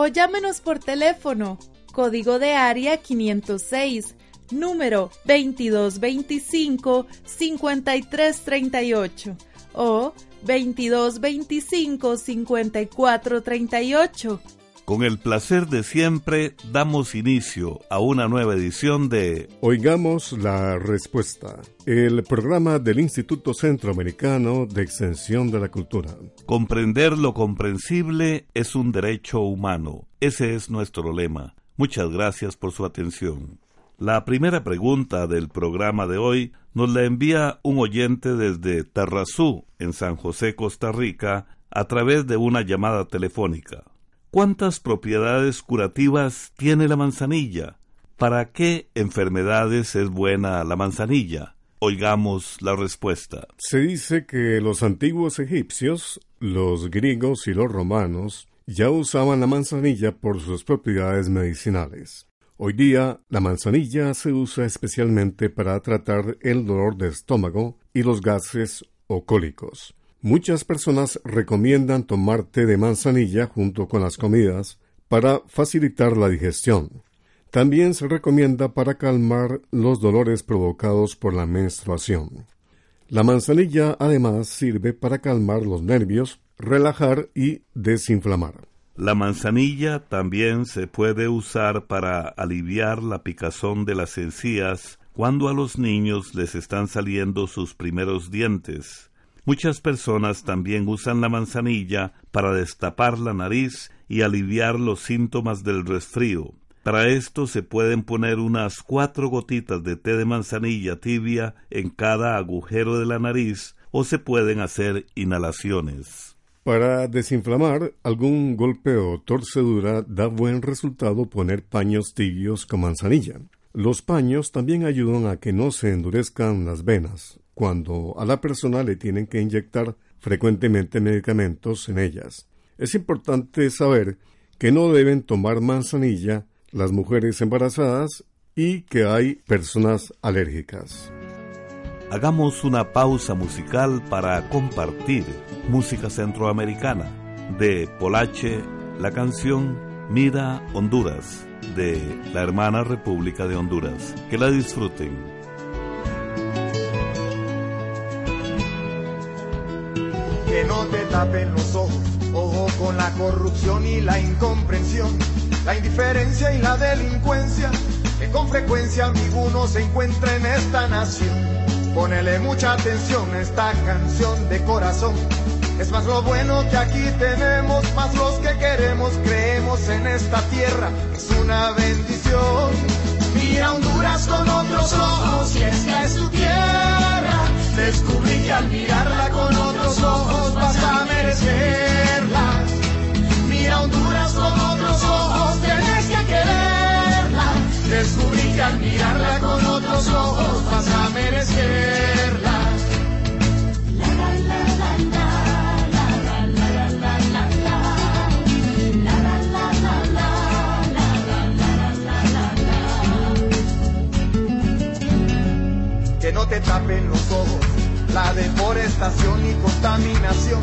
O llámenos por teléfono, código de área 506, número 2225-5338 o 2225-5438 con el placer de siempre damos inicio a una nueva edición de Oigamos la Respuesta, el programa del Instituto Centroamericano de Extensión de la Cultura. Comprender lo comprensible es un derecho humano. Ese es nuestro lema. Muchas gracias por su atención. La primera pregunta del programa de hoy nos la envía un oyente desde Tarrazú, en San José, Costa Rica, a través de una llamada telefónica. ¿Cuántas propiedades curativas tiene la manzanilla? ¿Para qué enfermedades es buena la manzanilla? Oigamos la respuesta. Se dice que los antiguos egipcios, los griegos y los romanos ya usaban la manzanilla por sus propiedades medicinales. Hoy día la manzanilla se usa especialmente para tratar el dolor de estómago y los gases o cólicos. Muchas personas recomiendan tomar té de manzanilla junto con las comidas para facilitar la digestión. También se recomienda para calmar los dolores provocados por la menstruación. La manzanilla además sirve para calmar los nervios, relajar y desinflamar. La manzanilla también se puede usar para aliviar la picazón de las encías cuando a los niños les están saliendo sus primeros dientes. Muchas personas también usan la manzanilla para destapar la nariz y aliviar los síntomas del resfrío. Para esto se pueden poner unas cuatro gotitas de té de manzanilla tibia en cada agujero de la nariz o se pueden hacer inhalaciones. Para desinflamar algún golpe o torcedura da buen resultado poner paños tibios con manzanilla. Los paños también ayudan a que no se endurezcan las venas cuando a la persona le tienen que inyectar frecuentemente medicamentos en ellas. Es importante saber que no deben tomar manzanilla las mujeres embarazadas y que hay personas alérgicas. Hagamos una pausa musical para compartir música centroamericana de Polache, la canción Mira Honduras de la hermana República de Honduras. Que la disfruten. Tapen los ojos. Ojo con la corrupción y la incomprensión, la indiferencia y la delincuencia, que con frecuencia alguno se encuentra en esta nación. Ponele mucha atención a esta canción de corazón. Es más lo bueno que aquí tenemos, más los que queremos, creemos en esta tierra. Es una bendición. Mira Honduras con otros ojos y esta es tu tierra. Descubrí que al mirarla con otros ojos vas a merecerla. Mira Honduras con otros ojos, tienes que quererla. Descubrí que al mirarla con otros ojos vas a merecerla. Que no te tapen los ojos la deforestación y contaminación,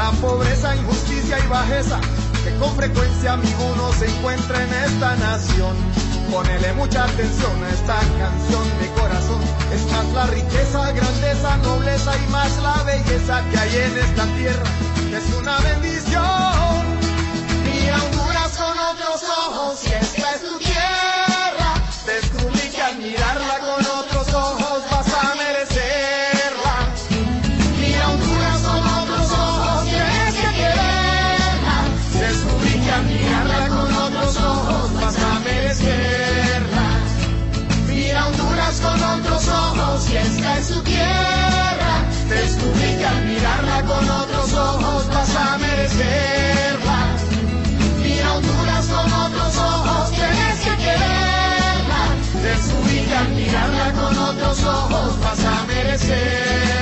la pobreza, injusticia y bajeza que con frecuencia ninguno se encuentra en esta nación. Ponele mucha atención a esta canción de corazón. Es más la riqueza, grandeza, nobleza y más la belleza que hay en esta tierra. Es una bendición. Y con otro otros ojos, esta es tu a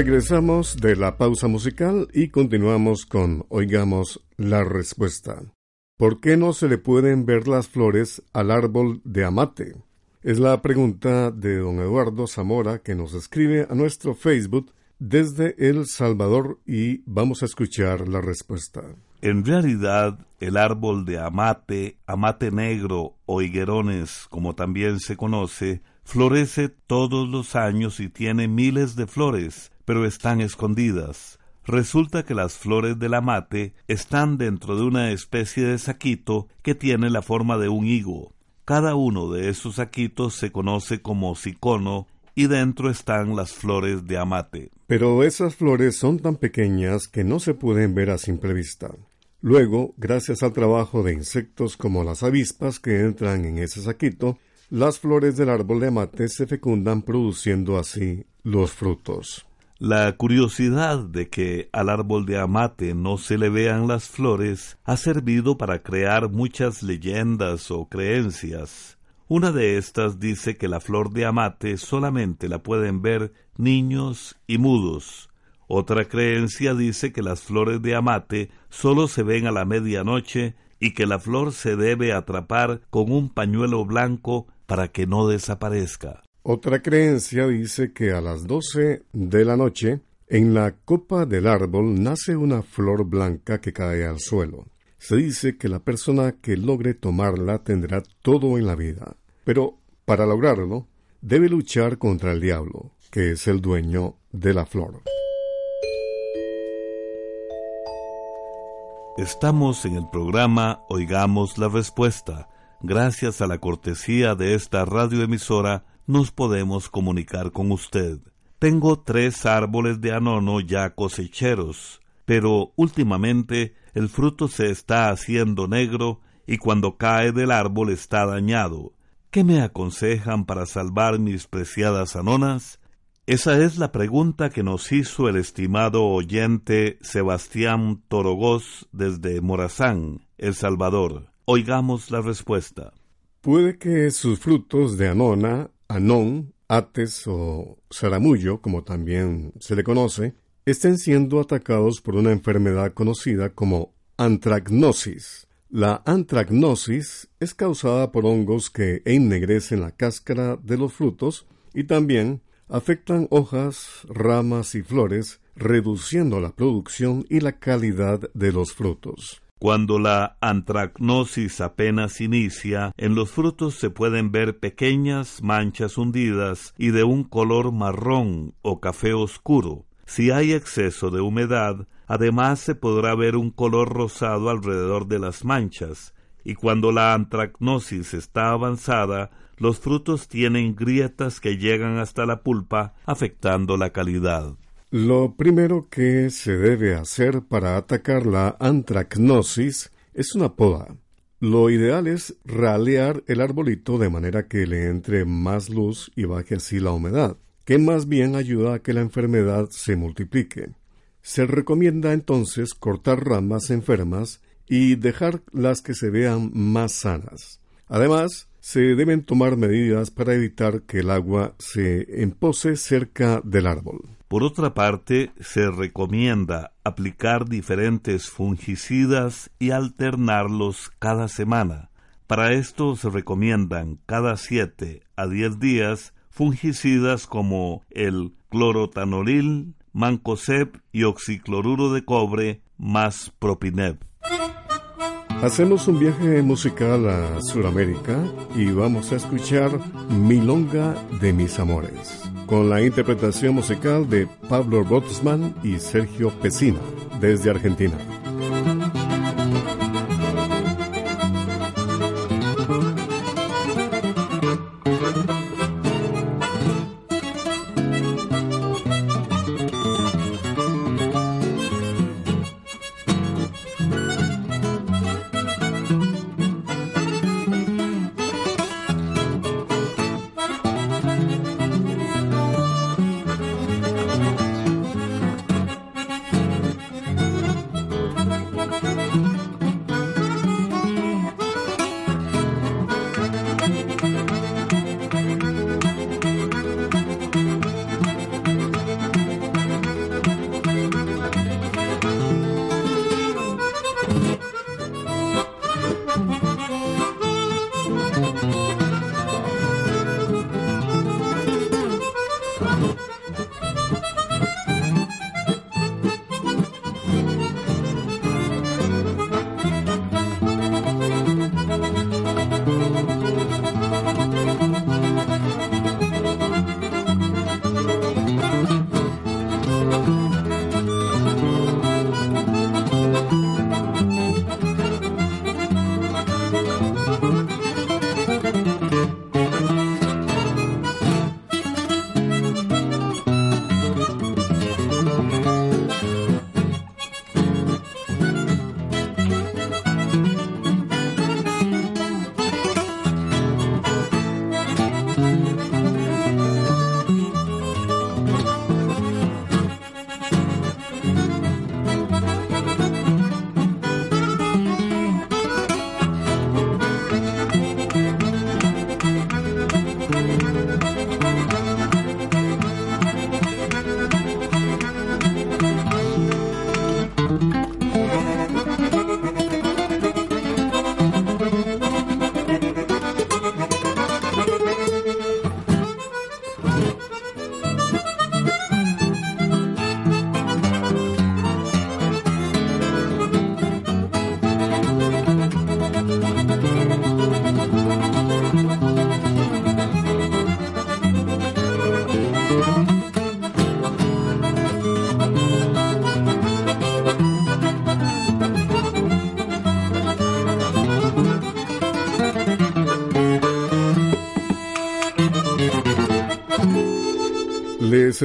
Regresamos de la pausa musical y continuamos con Oigamos la respuesta. ¿Por qué no se le pueden ver las flores al árbol de amate? Es la pregunta de don Eduardo Zamora que nos escribe a nuestro Facebook desde El Salvador y vamos a escuchar la respuesta. En realidad, el árbol de amate, amate negro o higuerones, como también se conoce, florece todos los años y tiene miles de flores, pero están escondidas. Resulta que las flores del amate están dentro de una especie de saquito que tiene la forma de un higo. Cada uno de esos saquitos se conoce como cicono y dentro están las flores de amate. Pero esas flores son tan pequeñas que no se pueden ver a simple vista. Luego, gracias al trabajo de insectos como las avispas que entran en ese saquito, las flores del árbol de amate se fecundan produciendo así los frutos. La curiosidad de que al árbol de amate no se le vean las flores ha servido para crear muchas leyendas o creencias. Una de estas dice que la flor de amate solamente la pueden ver niños y mudos. Otra creencia dice que las flores de amate solo se ven a la medianoche y que la flor se debe atrapar con un pañuelo blanco para que no desaparezca. Otra creencia dice que a las doce de la noche, en la copa del árbol nace una flor blanca que cae al suelo. Se dice que la persona que logre tomarla tendrá todo en la vida, pero para lograrlo debe luchar contra el diablo, que es el dueño de la flor. Estamos en el programa Oigamos la Respuesta. Gracias a la cortesía de esta radioemisora, nos podemos comunicar con usted. Tengo tres árboles de anono ya cosecheros, pero últimamente el fruto se está haciendo negro y cuando cae del árbol está dañado. ¿Qué me aconsejan para salvar mis preciadas anonas? Esa es la pregunta que nos hizo el estimado oyente Sebastián Torogós desde Morazán, El Salvador. Oigamos la respuesta. Puede que sus frutos de anona, anón, ates o zaramullo, como también se le conoce, estén siendo atacados por una enfermedad conocida como antracnosis. La antracnosis es causada por hongos que ennegrecen la cáscara de los frutos y también afectan hojas, ramas y flores, reduciendo la producción y la calidad de los frutos. Cuando la antracnosis apenas inicia, en los frutos se pueden ver pequeñas manchas hundidas y de un color marrón o café oscuro. Si hay exceso de humedad, además se podrá ver un color rosado alrededor de las manchas, y cuando la antracnosis está avanzada, los frutos tienen grietas que llegan hasta la pulpa, afectando la calidad. Lo primero que se debe hacer para atacar la antracnosis es una poda. Lo ideal es ralear el arbolito de manera que le entre más luz y baje así la humedad, que más bien ayuda a que la enfermedad se multiplique. Se recomienda entonces cortar ramas enfermas y dejar las que se vean más sanas. Además, se deben tomar medidas para evitar que el agua se empose cerca del árbol. Por otra parte, se recomienda aplicar diferentes fungicidas y alternarlos cada semana. Para esto se recomiendan cada siete a diez días fungicidas como el clorotanolil, mancoseb y oxicloruro de cobre más propineb. Hacemos un viaje musical a Sudamérica y vamos a escuchar Milonga de mis amores, con la interpretación musical de Pablo Rotzman y Sergio Pesina, desde Argentina.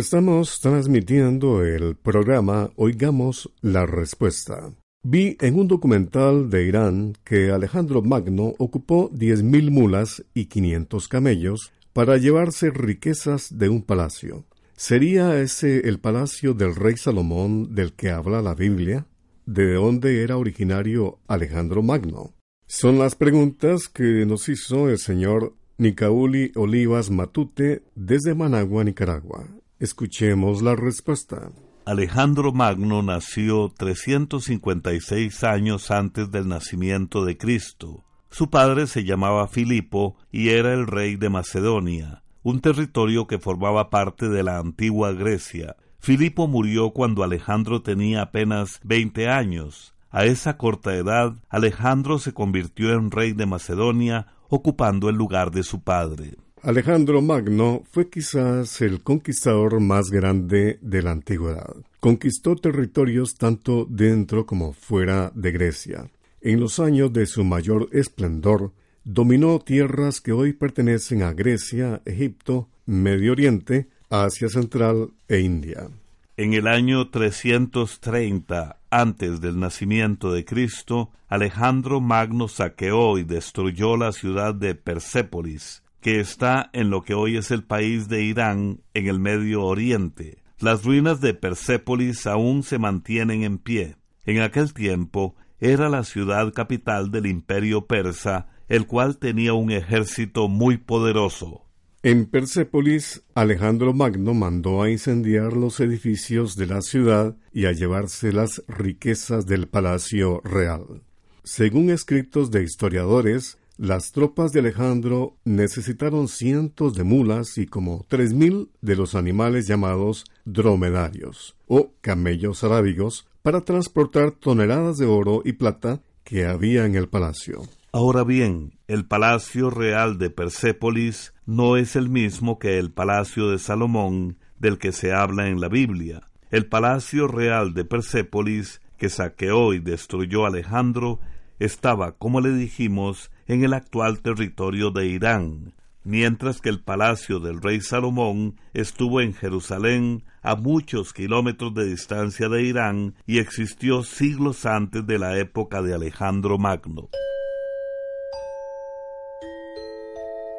Estamos transmitiendo el programa Oigamos la Respuesta. Vi en un documental de Irán que Alejandro Magno ocupó 10.000 mulas y 500 camellos para llevarse riquezas de un palacio. ¿Sería ese el palacio del rey Salomón del que habla la Biblia? ¿De dónde era originario Alejandro Magno? Son las preguntas que nos hizo el señor Nicauli Olivas Matute desde Managua, Nicaragua. Escuchemos la respuesta. Alejandro Magno nació 356 años antes del nacimiento de Cristo. Su padre se llamaba Filipo y era el rey de Macedonia, un territorio que formaba parte de la antigua Grecia. Filipo murió cuando Alejandro tenía apenas veinte años. A esa corta edad, Alejandro se convirtió en rey de Macedonia ocupando el lugar de su padre. Alejandro Magno fue quizás el conquistador más grande de la antigüedad. Conquistó territorios tanto dentro como fuera de Grecia. En los años de su mayor esplendor, dominó tierras que hoy pertenecen a Grecia, Egipto, Medio Oriente, Asia Central e India. En el año 330 antes del nacimiento de Cristo, Alejandro Magno saqueó y destruyó la ciudad de Persépolis, que está en lo que hoy es el país de Irán, en el Medio Oriente. Las ruinas de Persépolis aún se mantienen en pie. En aquel tiempo era la ciudad capital del imperio persa, el cual tenía un ejército muy poderoso. En Persépolis, Alejandro Magno mandó a incendiar los edificios de la ciudad y a llevarse las riquezas del palacio real. Según escritos de historiadores, las tropas de Alejandro necesitaron cientos de mulas y como tres mil de los animales llamados dromedarios o camellos arábigos para transportar toneladas de oro y plata que había en el palacio. Ahora bien, el palacio real de Persépolis no es el mismo que el palacio de Salomón del que se habla en la Biblia. El palacio real de Persépolis que saqueó y destruyó Alejandro estaba, como le dijimos, en el actual territorio de Irán, mientras que el palacio del rey Salomón estuvo en Jerusalén a muchos kilómetros de distancia de Irán y existió siglos antes de la época de Alejandro Magno.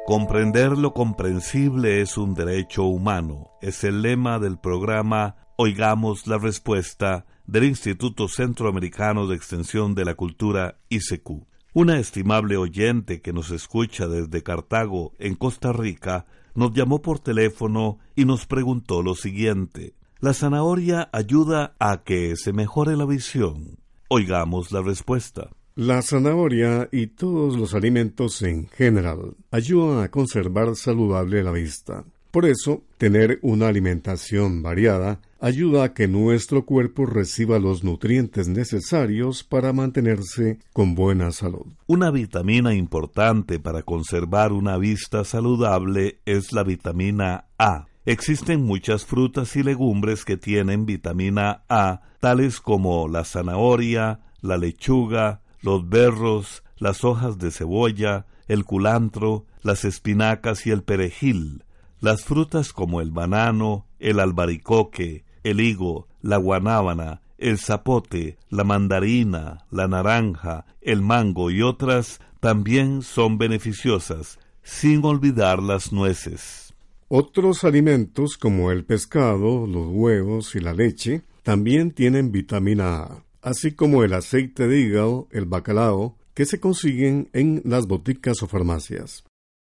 Comprender lo comprensible es un derecho humano, es el lema del programa Oigamos la Respuesta del Instituto Centroamericano de Extensión de la Cultura ICQ. Una estimable oyente que nos escucha desde Cartago, en Costa Rica, nos llamó por teléfono y nos preguntó lo siguiente. ¿La zanahoria ayuda a que se mejore la visión? Oigamos la respuesta. La zanahoria y todos los alimentos en general ayudan a conservar saludable la vista. Por eso, tener una alimentación variada ayuda a que nuestro cuerpo reciba los nutrientes necesarios para mantenerse con buena salud. Una vitamina importante para conservar una vista saludable es la vitamina A. Existen muchas frutas y legumbres que tienen vitamina A, tales como la zanahoria, la lechuga, los berros, las hojas de cebolla, el culantro, las espinacas y el perejil. Las frutas como el banano, el albaricoque, el higo, la guanábana, el zapote, la mandarina, la naranja, el mango y otras también son beneficiosas, sin olvidar las nueces. Otros alimentos como el pescado, los huevos y la leche también tienen vitamina A así como el aceite de hígado, el bacalao, que se consiguen en las boticas o farmacias.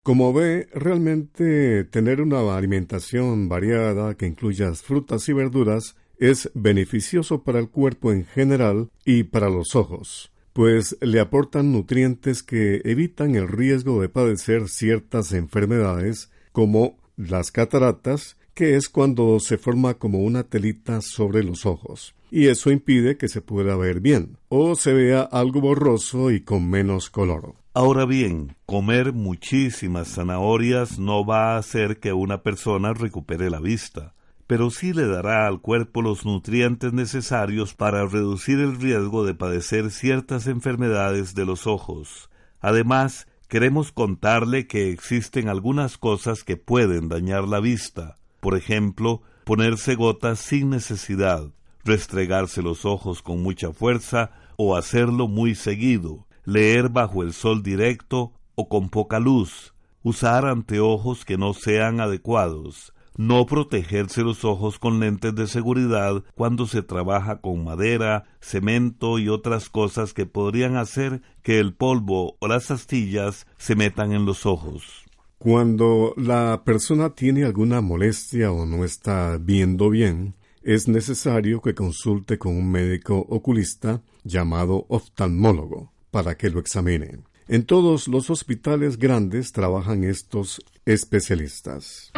Como ve, realmente tener una alimentación variada que incluya frutas y verduras es beneficioso para el cuerpo en general y para los ojos, pues le aportan nutrientes que evitan el riesgo de padecer ciertas enfermedades como las cataratas, que es cuando se forma como una telita sobre los ojos y eso impide que se pueda ver bien, o se vea algo borroso y con menos color. Ahora bien, comer muchísimas zanahorias no va a hacer que una persona recupere la vista, pero sí le dará al cuerpo los nutrientes necesarios para reducir el riesgo de padecer ciertas enfermedades de los ojos. Además, queremos contarle que existen algunas cosas que pueden dañar la vista. Por ejemplo, ponerse gotas sin necesidad, restregarse los ojos con mucha fuerza o hacerlo muy seguido, leer bajo el sol directo o con poca luz, usar anteojos que no sean adecuados, no protegerse los ojos con lentes de seguridad cuando se trabaja con madera, cemento y otras cosas que podrían hacer que el polvo o las astillas se metan en los ojos. Cuando la persona tiene alguna molestia o no está viendo bien, es necesario que consulte con un médico oculista llamado oftalmólogo para que lo examine. En todos los hospitales grandes trabajan estos especialistas.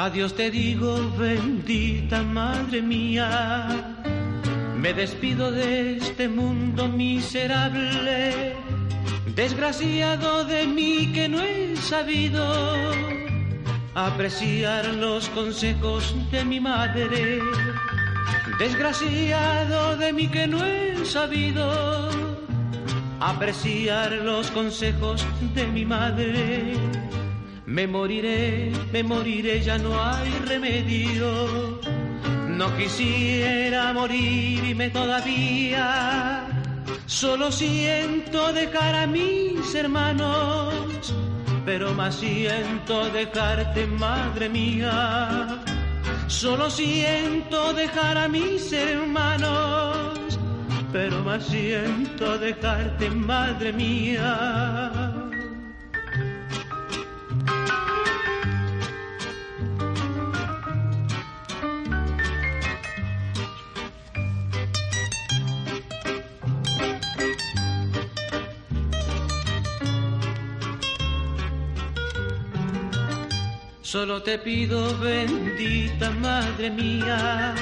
Adiós te digo, bendita madre mía. Me despido de este mundo miserable, desgraciado de mí que no he sabido apreciar los consejos de mi madre. Desgraciado de mí que no he sabido apreciar los consejos de mi madre. Me moriré, me moriré, ya no hay remedio. No quisiera morirme todavía. Solo siento dejar a mis hermanos, pero más siento dejarte, madre mía. Solo siento dejar a mis hermanos, pero más siento dejarte, madre mía. Solo te pido, bendita madre mía,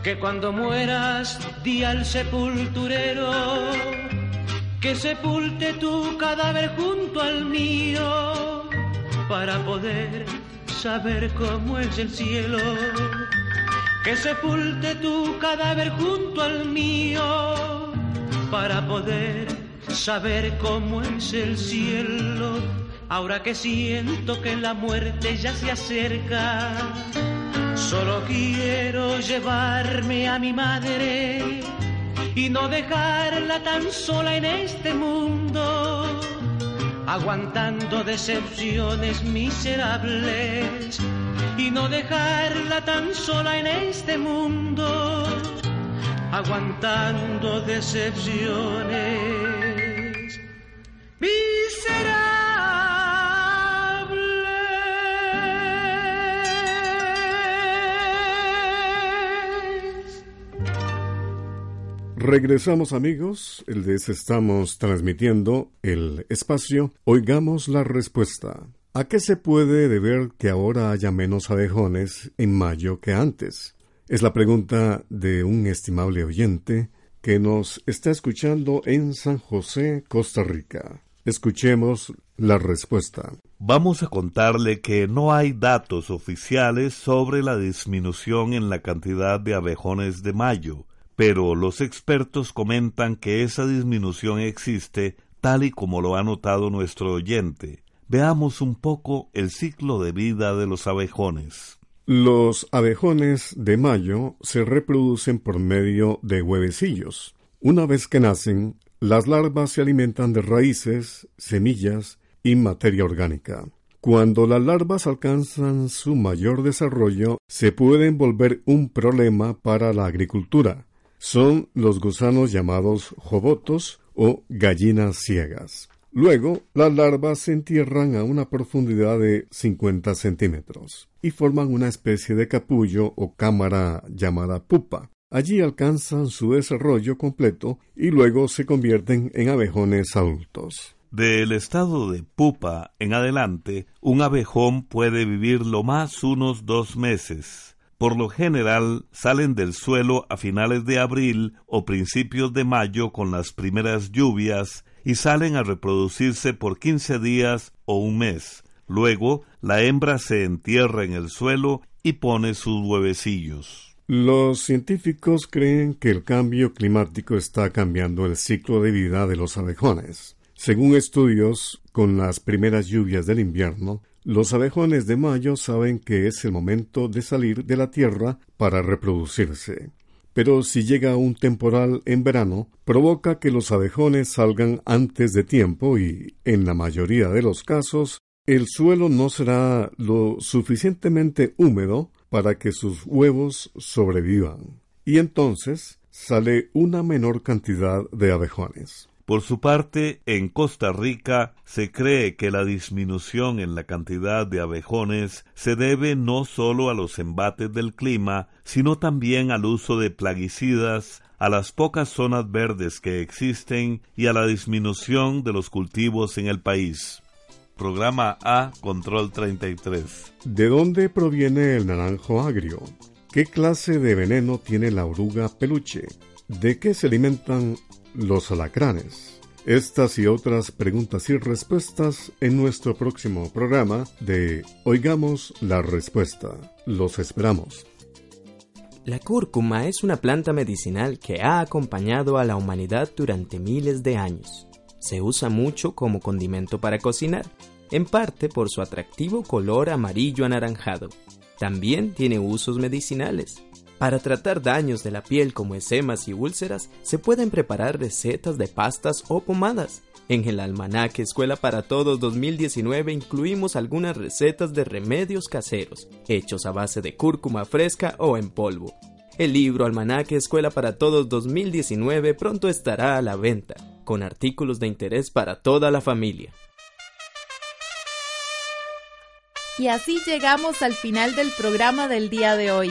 que cuando mueras di al sepulturero que sepulte tu cadáver junto al mío para poder saber cómo es el cielo. Que sepulte tu cadáver junto al mío para poder saber cómo es el cielo Ahora que siento que la muerte ya se acerca, solo quiero llevarme a mi madre y no dejarla tan sola en este mundo, aguantando decepciones miserables y no dejarla tan sola en este mundo, aguantando decepciones miserables. Regresamos amigos, les estamos transmitiendo el espacio Oigamos la respuesta. ¿A qué se puede deber que ahora haya menos abejones en mayo que antes? Es la pregunta de un estimable oyente que nos está escuchando en San José, Costa Rica. Escuchemos la respuesta. Vamos a contarle que no hay datos oficiales sobre la disminución en la cantidad de abejones de mayo pero los expertos comentan que esa disminución existe tal y como lo ha notado nuestro oyente. Veamos un poco el ciclo de vida de los abejones. Los abejones de mayo se reproducen por medio de huevecillos. Una vez que nacen, las larvas se alimentan de raíces, semillas y materia orgánica. Cuando las larvas alcanzan su mayor desarrollo, se pueden volver un problema para la agricultura, son los gusanos llamados jobotos o gallinas ciegas. Luego, las larvas se entierran a una profundidad de 50 centímetros y forman una especie de capullo o cámara llamada pupa. Allí alcanzan su desarrollo completo y luego se convierten en abejones adultos. Del estado de pupa en adelante, un abejón puede vivir lo más unos dos meses por lo general salen del suelo a finales de abril o principios de mayo con las primeras lluvias y salen a reproducirse por 15 días o un mes. Luego, la hembra se entierra en el suelo y pone sus huevecillos. Los científicos creen que el cambio climático está cambiando el ciclo de vida de los abejones. Según estudios, con las primeras lluvias del invierno, los abejones de mayo saben que es el momento de salir de la tierra para reproducirse. Pero si llega un temporal en verano, provoca que los abejones salgan antes de tiempo y, en la mayoría de los casos, el suelo no será lo suficientemente húmedo para que sus huevos sobrevivan. Y entonces sale una menor cantidad de abejones. Por su parte, en Costa Rica se cree que la disminución en la cantidad de abejones se debe no solo a los embates del clima, sino también al uso de plaguicidas, a las pocas zonas verdes que existen y a la disminución de los cultivos en el país. Programa A Control 33. ¿De dónde proviene el naranjo agrio? ¿Qué clase de veneno tiene la oruga peluche? ¿De qué se alimentan los alacranes. Estas y otras preguntas y respuestas en nuestro próximo programa de Oigamos la Respuesta. Los esperamos. La cúrcuma es una planta medicinal que ha acompañado a la humanidad durante miles de años. Se usa mucho como condimento para cocinar, en parte por su atractivo color amarillo anaranjado. También tiene usos medicinales. Para tratar daños de la piel como esemas y úlceras, se pueden preparar recetas de pastas o pomadas. En el almanaque Escuela para Todos 2019 incluimos algunas recetas de remedios caseros, hechos a base de cúrcuma fresca o en polvo. El libro Almanaque Escuela para Todos 2019 pronto estará a la venta, con artículos de interés para toda la familia. Y así llegamos al final del programa del día de hoy.